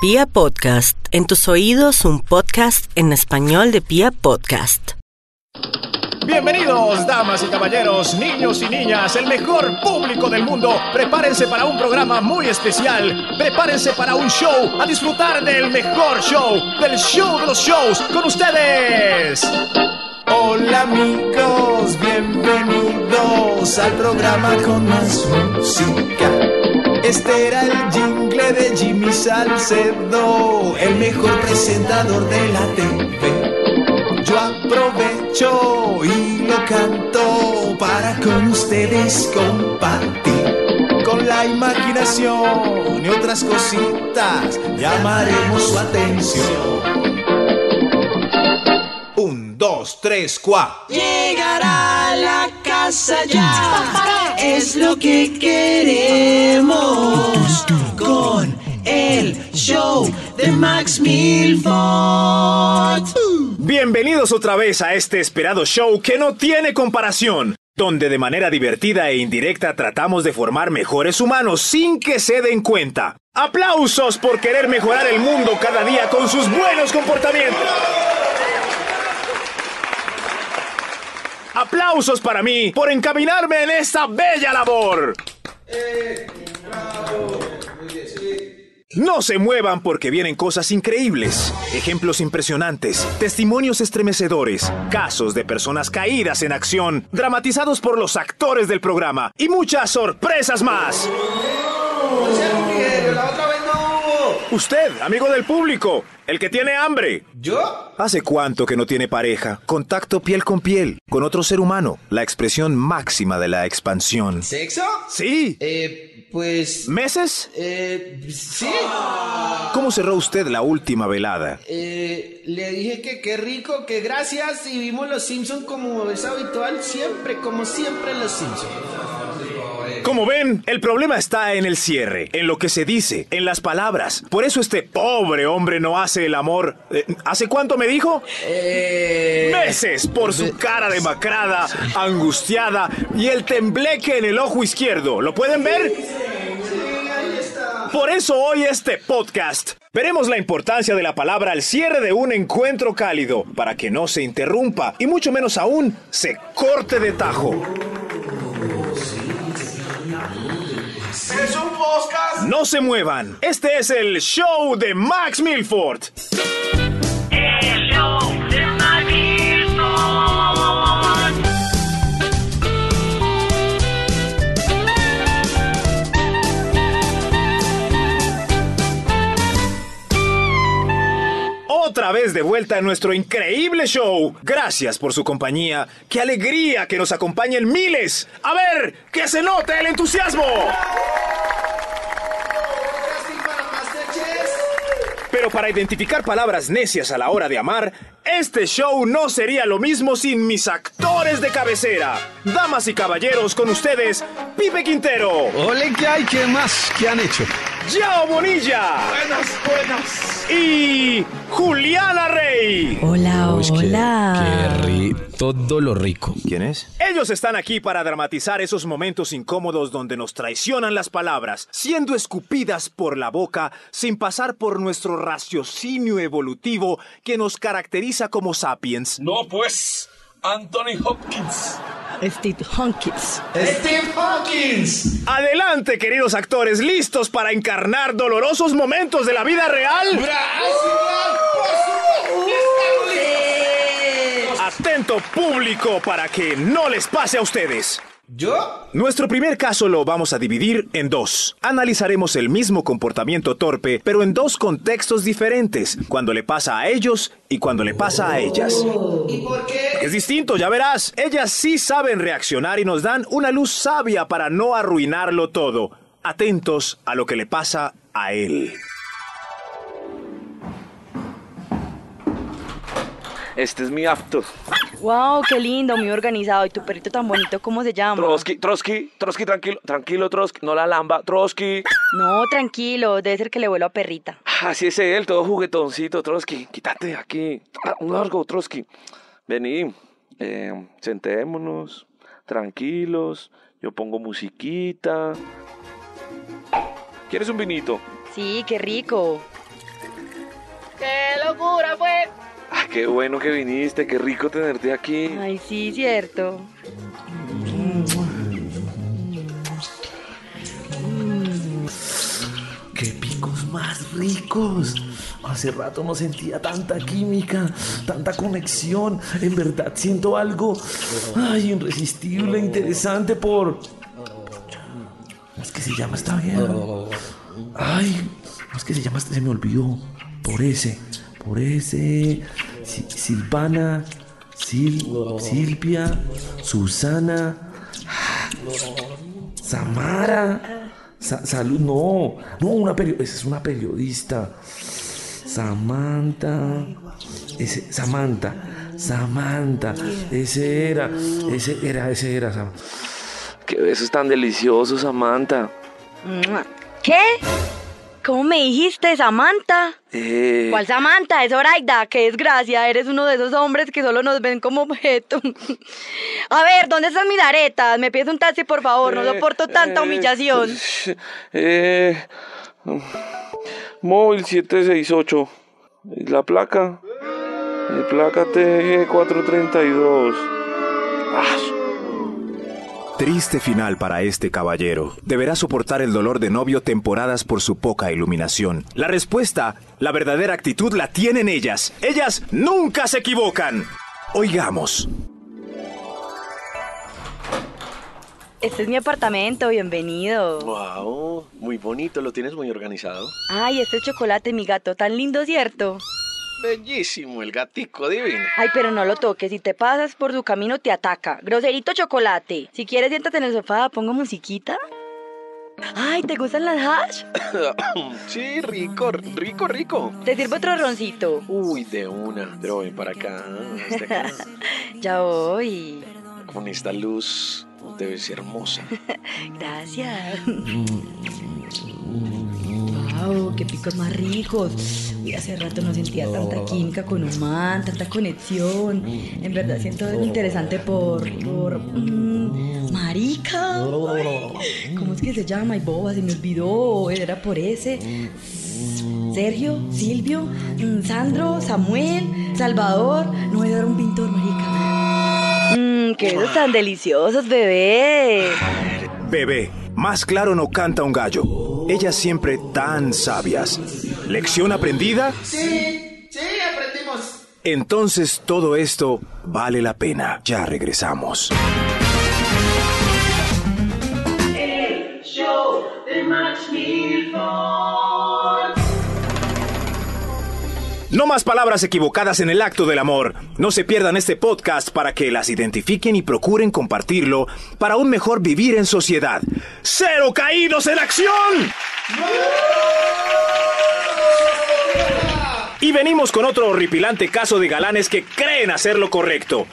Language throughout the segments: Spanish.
Pia Podcast, en tus oídos un podcast en español de Pia Podcast. Bienvenidos, damas y caballeros, niños y niñas, el mejor público del mundo. Prepárense para un programa muy especial. Prepárense para un show, a disfrutar del mejor show, del show de los shows, con ustedes. Hola amigos, bienvenidos al programa con más música. Este era el jingle de Jimmy Salcedo, el mejor presentador de la TV. Yo aprovecho y lo canto para con ustedes compartir. Con la imaginación y otras cositas llamaremos su atención. Un, dos, tres, cuatro. Llegar a la casa ya es lo que queremos con el show de Max Milford. Bienvenidos otra vez a este esperado show que no tiene comparación, donde de manera divertida e indirecta tratamos de formar mejores humanos sin que se den cuenta. Aplausos por querer mejorar el mundo cada día con sus buenos comportamientos. Aplausos para mí por encaminarme en esta bella labor. No se muevan porque vienen cosas increíbles, ejemplos impresionantes, testimonios estremecedores, casos de personas caídas en acción, dramatizados por los actores del programa y muchas sorpresas más. Usted, amigo del público, el que tiene hambre. ¿Yo? ¿Hace cuánto que no tiene pareja? Contacto piel con piel, con otro ser humano, la expresión máxima de la expansión. ¿Sexo? Sí. Eh, pues... ¿Meses? Eh, sí. ¿Cómo cerró usted la última velada? Eh, le dije que qué rico, que gracias y vimos los Simpson como es habitual siempre, como siempre los Simpson. Como ven, el problema está en el cierre, en lo que se dice, en las palabras. Por eso este pobre hombre no hace el amor. Eh, ¿Hace cuánto me dijo? Eh... Meses por su cara demacrada, angustiada y el tembleque en el ojo izquierdo. ¿Lo pueden ver? Por eso hoy este podcast. Veremos la importancia de la palabra al cierre de un encuentro cálido, para que no se interrumpa y mucho menos aún se corte de tajo. No se muevan. Este es el show de Max Milford. Otra vez de vuelta en nuestro increíble show. Gracias por su compañía. Qué alegría que nos acompañen miles. A ver, que se note el entusiasmo. Pero para identificar palabras necias a la hora de amar, este show no sería lo mismo sin mis actores de cabecera. Damas y caballeros, con ustedes, Pipe Quintero, Ole, ¿qué hay? ¿Qué más? ¿Qué han hecho? Yao Bonilla Buenas, buenas. y Juliana Rey. Hola, Uy, qué- hola. Qué ri... Todo lo rico. ¿Quién es? Ellos están aquí para dramatizar esos momentos incómodos donde nos traicionan las palabras, siendo escupidas por la boca sin pasar por nuestro raciocinio evolutivo que nos caracteriza como sapiens. No, pues, Anthony Hopkins. Steve Hawkins. Steve Hawkins. Adelante, queridos actores, listos para encarnar dolorosos momentos de la vida real. Atento público para que no les pase a ustedes. ¿Yo? Nuestro primer caso lo vamos a dividir en dos. Analizaremos el mismo comportamiento torpe, pero en dos contextos diferentes, cuando le pasa a ellos y cuando le pasa a ellas. ¿Y por qué? Es distinto, ya verás. Ellas sí saben reaccionar y nos dan una luz sabia para no arruinarlo todo. Atentos a lo que le pasa a él. Este es mi after. Wow, qué lindo, muy organizado. ¿Y tu perrito tan bonito, cómo se llama? Trotsky, Trotsky, Trotsky, tranquilo, tranquilo, Trotsky, no la lamba, Trotsky. No, tranquilo, debe ser que le vuelo a perrita. Así es él, todo juguetoncito, Trotsky. Quítate de aquí. Ah, Un largo, Trotsky. Vení, eh, sentémonos, tranquilos. Yo pongo musiquita. ¿Quieres un vinito? Sí, qué rico. ¡Qué locura fue! Qué bueno que viniste, qué rico tenerte aquí. Ay, sí, cierto. ¡Qué picos más ricos! Hace rato no sentía tanta química, tanta conexión. En verdad siento algo, ay, irresistible, interesante por... ¿Cómo es que se llama esta vieja? Ay, ¿cómo es que se llama? Se me olvidó. Por ese, por ese... Si- Silvana, Sil- Silvia, Susana, Samara. Sa- salud, no. No, una periodista. Es una periodista. Samantha. Ese, Samantha. Samantha. Ese era. Ese era, ese era. Sam- Qué besos tan deliciosos, Samantha. ¿Qué? ¿Cómo me dijiste, Samantha? Eh, ¿Cuál Samantha? Es Zoraida. Qué desgracia. Eres uno de esos hombres que solo nos ven como objeto. A ver, ¿dónde están mis aretas? Me pides un taxi, por favor. No eh, soporto tanta eh, humillación. Eh, móvil 768. La placa. eh, placa TG432. Ah, Triste final para este caballero. Deberá soportar el dolor de novio temporadas por su poca iluminación. La respuesta, la verdadera actitud la tienen ellas. Ellas nunca se equivocan. Oigamos. Este es mi apartamento. Bienvenido. Wow, muy bonito, lo tienes muy organizado. Ay, este chocolate, mi gato. Tan lindo, ¿cierto? Bellísimo, el gatico divino. Ay, pero no lo toques. Si te pasas por su camino, te ataca. Groserito chocolate. Si quieres, siéntate en el sofá. Pongo musiquita. Ay, ¿te gustan las hash? sí, rico, rico, rico. Te sirvo otro roncito. Uy, de una. Pero ven para acá, acá. Ya voy. Con esta luz debe ser hermosa. Gracias. Wow, qué picos más ricos. Uy, hace rato no sentía tanta química con un man, tanta conexión. En verdad siento algo interesante por. por. mm, marica. ¿Cómo es que se llama? Ay, boba, se me olvidó. Era por ese. Sergio, Silvio, mm, Sandro, Samuel, Salvador. No voy a dar un pintor, marica. Mmm, qué besos tan deliciosos, bebé. Bebé, más claro no canta un gallo. Ellas siempre tan sabias. ¿Lección aprendida? Sí, sí, aprendimos. Entonces todo esto vale la pena. Ya regresamos. Más palabras equivocadas en el acto del amor. No se pierdan este podcast para que las identifiquen y procuren compartirlo para un mejor vivir en sociedad. ¡Cero caídos en acción! Y venimos con otro horripilante caso de galanes que creen hacer lo correcto.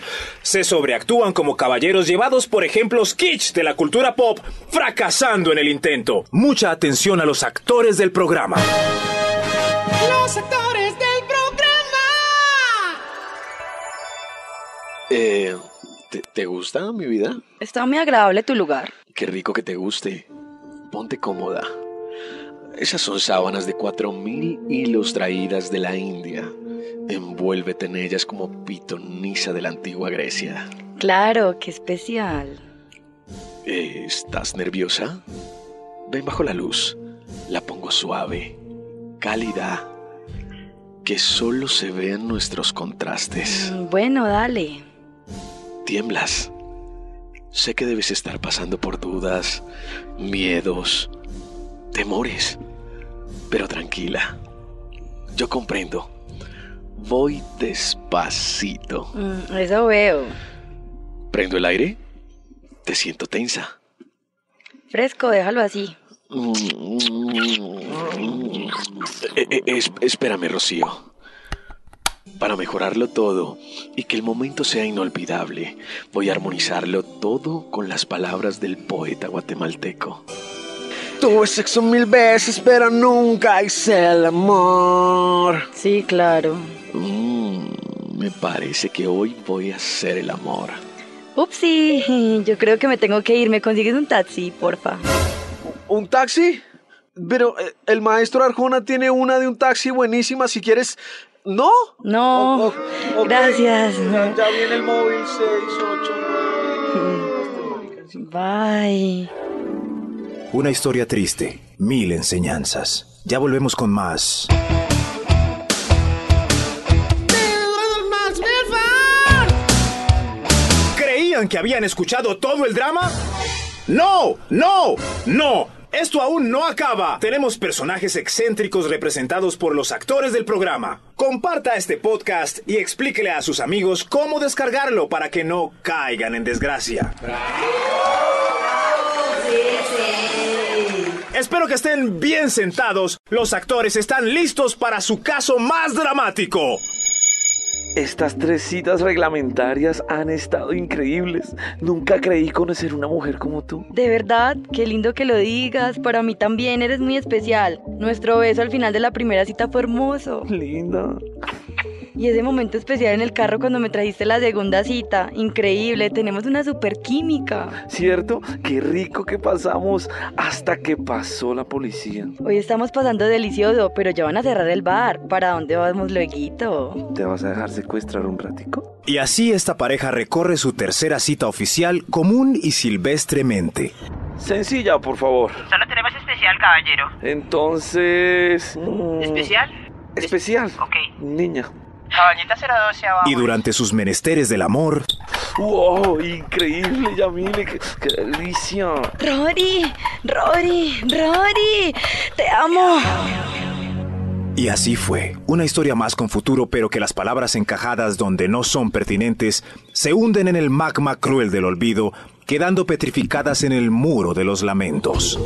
Se sobreactúan como caballeros llevados por ejemplos kitsch de la cultura pop, fracasando en el intento. Mucha atención a los actores del programa. Los actores del Eh, ¿te, te gusta mi vida? Está muy agradable tu lugar. Qué rico que te guste. Ponte cómoda. Esas son sábanas de cuatro mil hilos traídas de la India. Envuélvete en ellas como pitonisa de la antigua Grecia. Claro, qué especial. Eh, ¿Estás nerviosa? Ven bajo la luz. La pongo suave, cálida, que solo se vean nuestros contrastes. Bueno, dale. Tiemblas. Sé que debes estar pasando por dudas, miedos, temores. Pero tranquila. Yo comprendo. Voy despacito. Mm, Eso veo. Prendo el aire. Te siento tensa. Fresco, déjalo así. Eh, eh, es- espérame, Rocío. Para mejorarlo todo y que el momento sea inolvidable, voy a armonizarlo todo con las palabras del poeta guatemalteco. Tuve sexo mil veces, pero nunca hice el amor. Sí, claro. Mm, me parece que hoy voy a hacer el amor. Upsi, yo creo que me tengo que ir. ¿Me consigues un taxi, porfa? ¿Un taxi? Pero eh, el maestro Arjona tiene una de un taxi buenísima. Si quieres. ¿No? No. O- o- ok. Gracias. Ya, ya viene el móvil 6, 8, Bye. Una historia triste, mil enseñanzas. Ya volvemos con más. ¿Creían que habían escuchado todo el drama? ¡No! ¡No! ¡No! Esto aún no acaba. Tenemos personajes excéntricos representados por los actores del programa. Comparta este podcast y explíquele a sus amigos cómo descargarlo para que no caigan en desgracia. Espero que estén bien sentados. Los actores están listos para su caso más dramático. Estas tres citas reglamentarias han estado increíbles. Nunca creí conocer una mujer como tú. De verdad, qué lindo que lo digas. Para mí también eres muy especial. Nuestro beso al final de la primera cita fue hermoso. Linda. Y ese momento especial en el carro cuando me trajiste la segunda cita. Increíble, tenemos una super química. ¿Cierto? Qué rico que pasamos hasta que pasó la policía. Hoy estamos pasando delicioso, pero ya van a cerrar el bar. ¿Para dónde vamos luego? ¿Te vas a dejar secuestrar un ratico? Y así esta pareja recorre su tercera cita oficial común y silvestremente. Sencilla, por favor. Solo tenemos especial, caballero. Entonces... mm, ¿Especial? Especial. Ok. Niña. Caballita 012 abajo. Y durante sus menesteres del amor, ¡Wow! Increíble, Yamile. Qué, qué delicia. Rory, Rory, Rory, te amo. Y así fue. Una historia más con futuro, pero que las palabras encajadas donde no son pertinentes se hunden en el magma cruel del olvido, quedando petrificadas en el muro de los lamentos.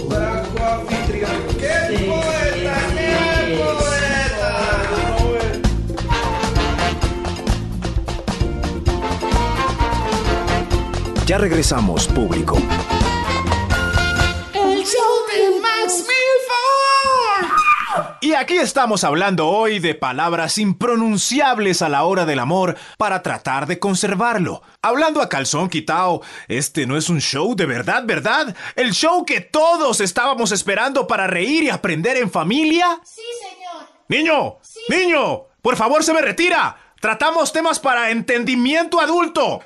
Ya regresamos, público. El show de Max Milford. Y aquí estamos hablando hoy de palabras impronunciables a la hora del amor para tratar de conservarlo. Hablando a calzón quitao, este no es un show de verdad, ¿verdad? El show que todos estábamos esperando para reír y aprender en familia. Sí, señor. Niño, niño, por favor se me retira. Tratamos temas para entendimiento adulto.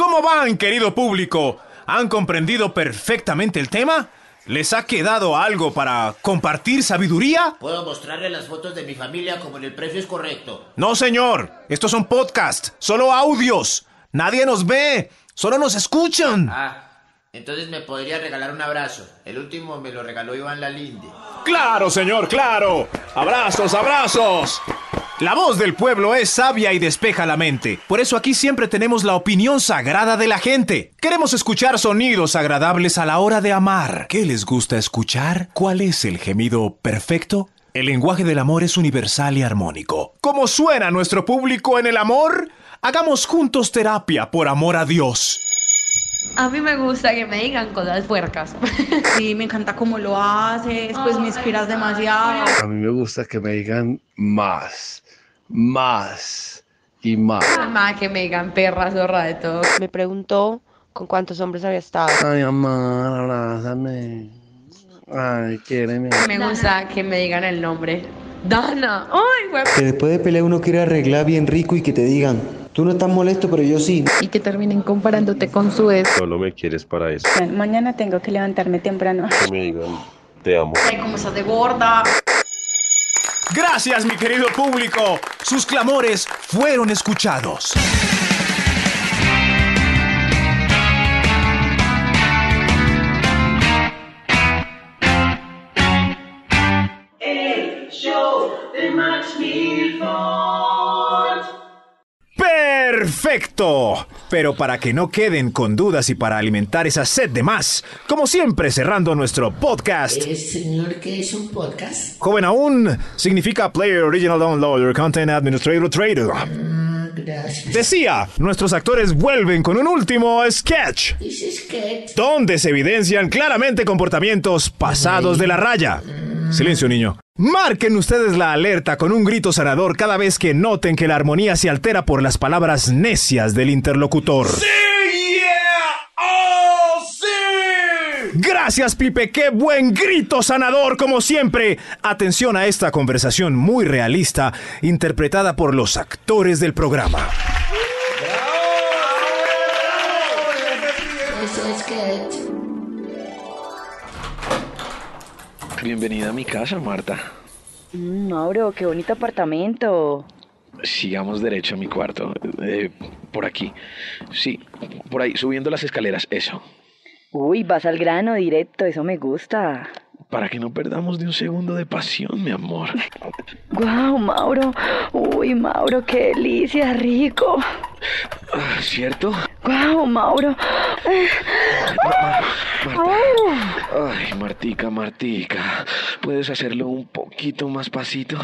¿Cómo van, querido público? ¿Han comprendido perfectamente el tema? ¿Les ha quedado algo para compartir sabiduría? Puedo mostrarle las fotos de mi familia como en el precio es correcto. No, señor. Estos son podcasts, solo audios. Nadie nos ve, solo nos escuchan. Ah, entonces me podría regalar un abrazo. El último me lo regaló Iván Lalinde. Claro, señor, claro. Abrazos, abrazos. La voz del pueblo es sabia y despeja la mente. Por eso aquí siempre tenemos la opinión sagrada de la gente. Queremos escuchar sonidos agradables a la hora de amar. ¿Qué les gusta escuchar? ¿Cuál es el gemido perfecto? El lenguaje del amor es universal y armónico. ¿Cómo suena nuestro público en el amor? Hagamos juntos terapia por amor a Dios. A mí me gusta que me digan cosas puercas. Sí, me encanta cómo lo haces, pues me inspiras demasiado. A mí me gusta que me digan más, más y más. Mamá, que me digan perra, zorra de todo. Me preguntó con cuántos hombres había estado. Ay, amor, abrázame. Ay, quiéreme. Me gusta que me digan el nombre. Dana. Ay, güey. Que después de pelear uno quiere arreglar bien rico y que te digan, tú no estás molesto, pero yo sí. Y que terminen comparándote con su ex. Solo me quieres para eso. Mañana tengo que levantarme temprano. Que me digan, te amo. Ay, cómo estás de gorda. Gracias, mi querido público. Sus clamores fueron escuchados. ¡Perfecto! Pero para que no queden con dudas y para alimentar esa sed de más, como siempre cerrando nuestro podcast. Eh, señor, ¿qué es un podcast? Joven aún significa Player Original Downloader Content Administrator Trader. Gracias. Decía, nuestros actores vuelven con un último sketch. donde se evidencian claramente comportamientos pasados de la raya. Silencio, niño. Marquen ustedes la alerta con un grito sanador cada vez que noten que la armonía se altera por las palabras necias del interlocutor. ¡Oh, sí! Gracias, Pipe. Qué buen grito sanador, como siempre. Atención a esta conversación muy realista, interpretada por los actores del programa. Ese sketch. Bienvenida a mi casa, Marta. Mm, Mauro, qué bonito apartamento. Sigamos derecho a mi cuarto. Eh, por aquí. Sí, por ahí, subiendo las escaleras, eso. Uy, vas al grano directo, eso me gusta. Para que no perdamos de un segundo de pasión, mi amor. Guau, Mauro. Uy, Mauro, qué delicia, rico. Ah, ¿Cierto? Guau, Mauro. Ay, Martica, Martica. ¿Puedes hacerlo un poquito más pasito?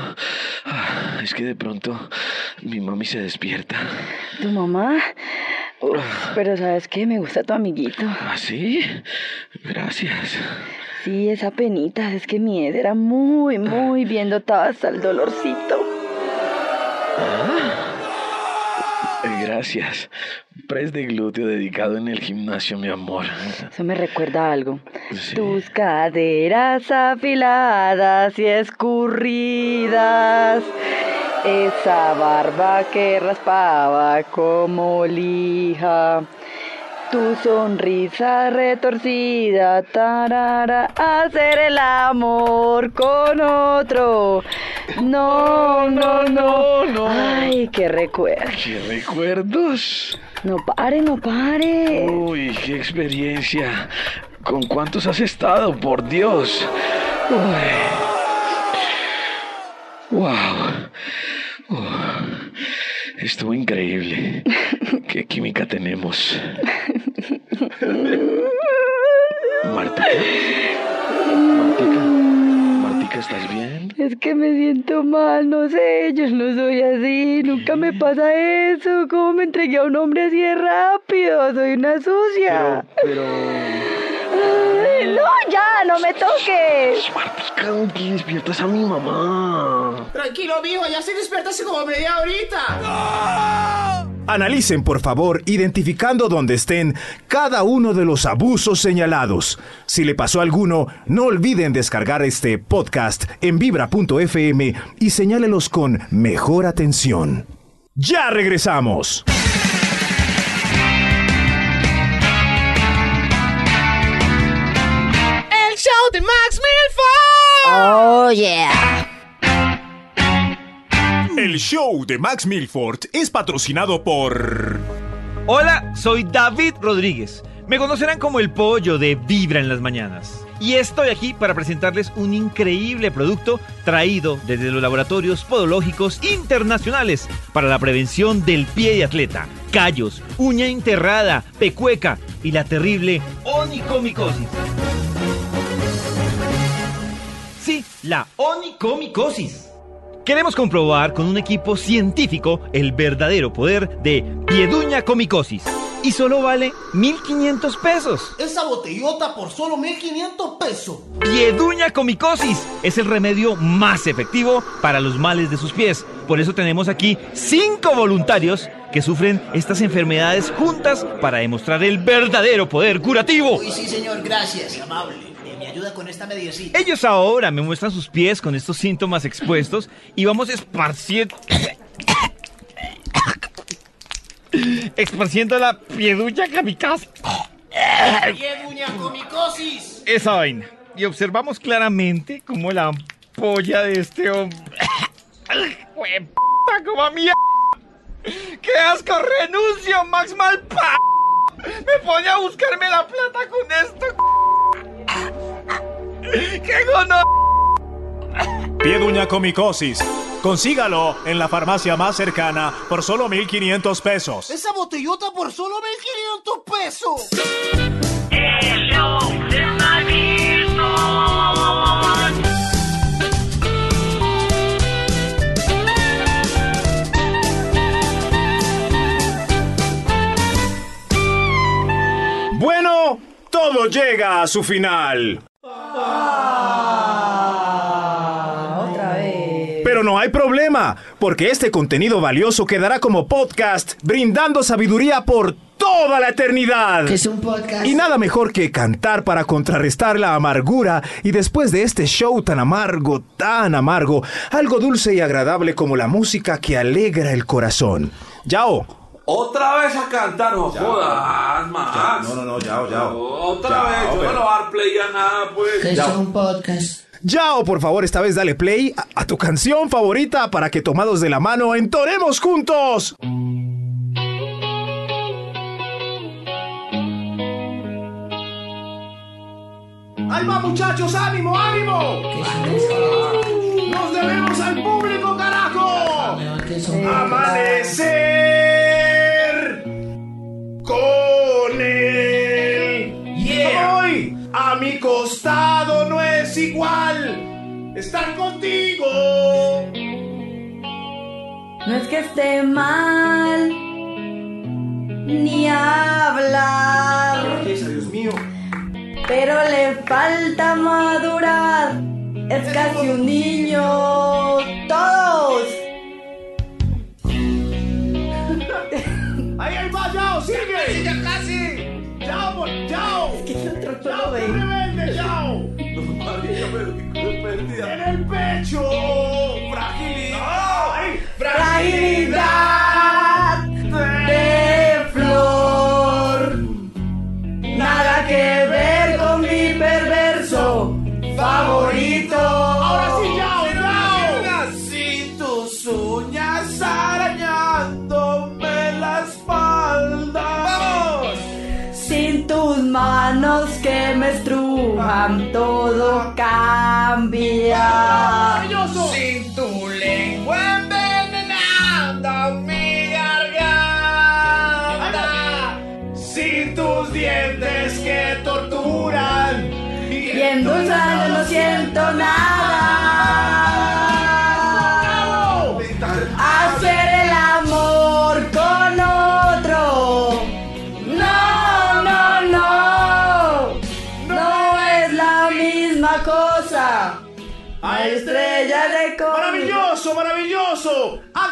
Ah, es que de pronto mi mami se despierta. ¿Tu mamá? Uf, pero ¿sabes qué? Me gusta tu amiguito. ¿Ah, sí? Gracias. Sí, esa penita, es que mi Ed era muy, muy bien dotado hasta el dolorcito. Eh, Gracias. Press de glúteo dedicado en el gimnasio, mi amor. Eso me recuerda a algo. Sí. Tus caderas afiladas y escurridas. Esa barba que raspaba como lija. Tu sonrisa retorcida, tarara, hacer el amor con otro. No, no, no, no. Ay, qué recuerdo. ¿Qué recuerdos? No pare, no pare. Uy, qué experiencia. ¿Con cuántos has estado? Por Dios. Uy. Wow. Uh, estuvo increíble. ¿Qué química tenemos? Martica. Martica. Martica, ¿estás bien? Es que me siento mal, no sé, yo no soy así, nunca me pasa eso. ¿Cómo me entregué a un hombre así de rápido? Soy una sucia. Pero. Ay, no, ya, no me toques. Martica, que despiertas a mi mamá. Tranquilo, mijo, ya se despierta hace como media horita. Analicen, por favor, identificando dónde estén cada uno de los abusos señalados. Si le pasó alguno, no olviden descargar este podcast en vibra.fm y señálelos con mejor atención. ¡Ya regresamos! Show de Max Milford es patrocinado por... Hola, soy David Rodríguez. Me conocerán como el pollo de Vibra en las mañanas. Y estoy aquí para presentarles un increíble producto traído desde los laboratorios podológicos internacionales para la prevención del pie de atleta, callos, uña enterrada, pecueca y la terrible onicomicosis. Sí, la onicomicosis. Queremos comprobar con un equipo científico el verdadero poder de Pieduña comicosis. Y solo vale 1.500 pesos. Esa botellota por solo 1500 pesos. Pieduña comicosis es el remedio más efectivo para los males de sus pies. Por eso tenemos aquí cinco voluntarios que sufren estas enfermedades juntas para demostrar el verdadero poder curativo. Uy, sí, señor, gracias, amable. Me ayuda con esta mediecita. Ellos ahora me muestran sus pies con estos síntomas expuestos y vamos esparciendo... esparciendo la pieduña kamikaze. Pieduña comicosis. Esa vaina. Y observamos claramente cómo la ampolla de este hombre... ¡Jue puta, como a mí! ¡Qué asco! ¡Renuncio, Max Malpa! ¡Me pone a buscarme la plata con esto! ¡Qué gono! Pieduña comicosis. Consígalo en la farmacia más cercana por solo 1.500 pesos. Esa botellota por solo 1500 pesos. El show de Max Milford. Bueno, todo llega a su final. Otra vez. Pero no hay problema, porque este contenido valioso quedará como podcast, brindando sabiduría por toda la eternidad. Es un podcast. Y nada mejor que cantar para contrarrestar la amargura y después de este show tan amargo, tan amargo, algo dulce y agradable como la música que alegra el corazón. Yao. Otra vez a cantar, no jodas, Max. No, no, no, Yao, Yao. Otra vez, yo no pero- le voy a dar play a nada, pues. Que es Ya. un podcast. Yao, por favor, esta vez dale play a, a tu canción favorita para que tomados de la mano entonemos juntos. ¡Ahí va, muchachos! ¡Ánimo, ánimo! ¡Nos debemos al público, carajo! ¡Amanecer a mi costado no es igual estar contigo. No es que esté mal, ni hablar, Dios mío. pero le falta madurar. Es casi un niño, todos. ¡Ahí, ahí va, Yao! ¡Sigue! ¡Ya casi! ¡Yao, por- ¡En el pecho! ¡Fragilidad! ¡Ay! Fragilidad de flor. Nada que ver con mi perverso favorito. ¡Ahora sí! ¡Yao! Sin tus uñas arañándome la espalda. ¡Vamos! Sin tus manos que me estrujan, todo cambia.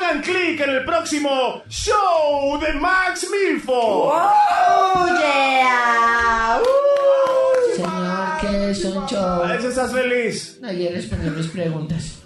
Hagan clic en el próximo show de Max Milford. Oh, yeah. Uh. Señor, que es un show. A si estás feliz. No quieres poner mis preguntas.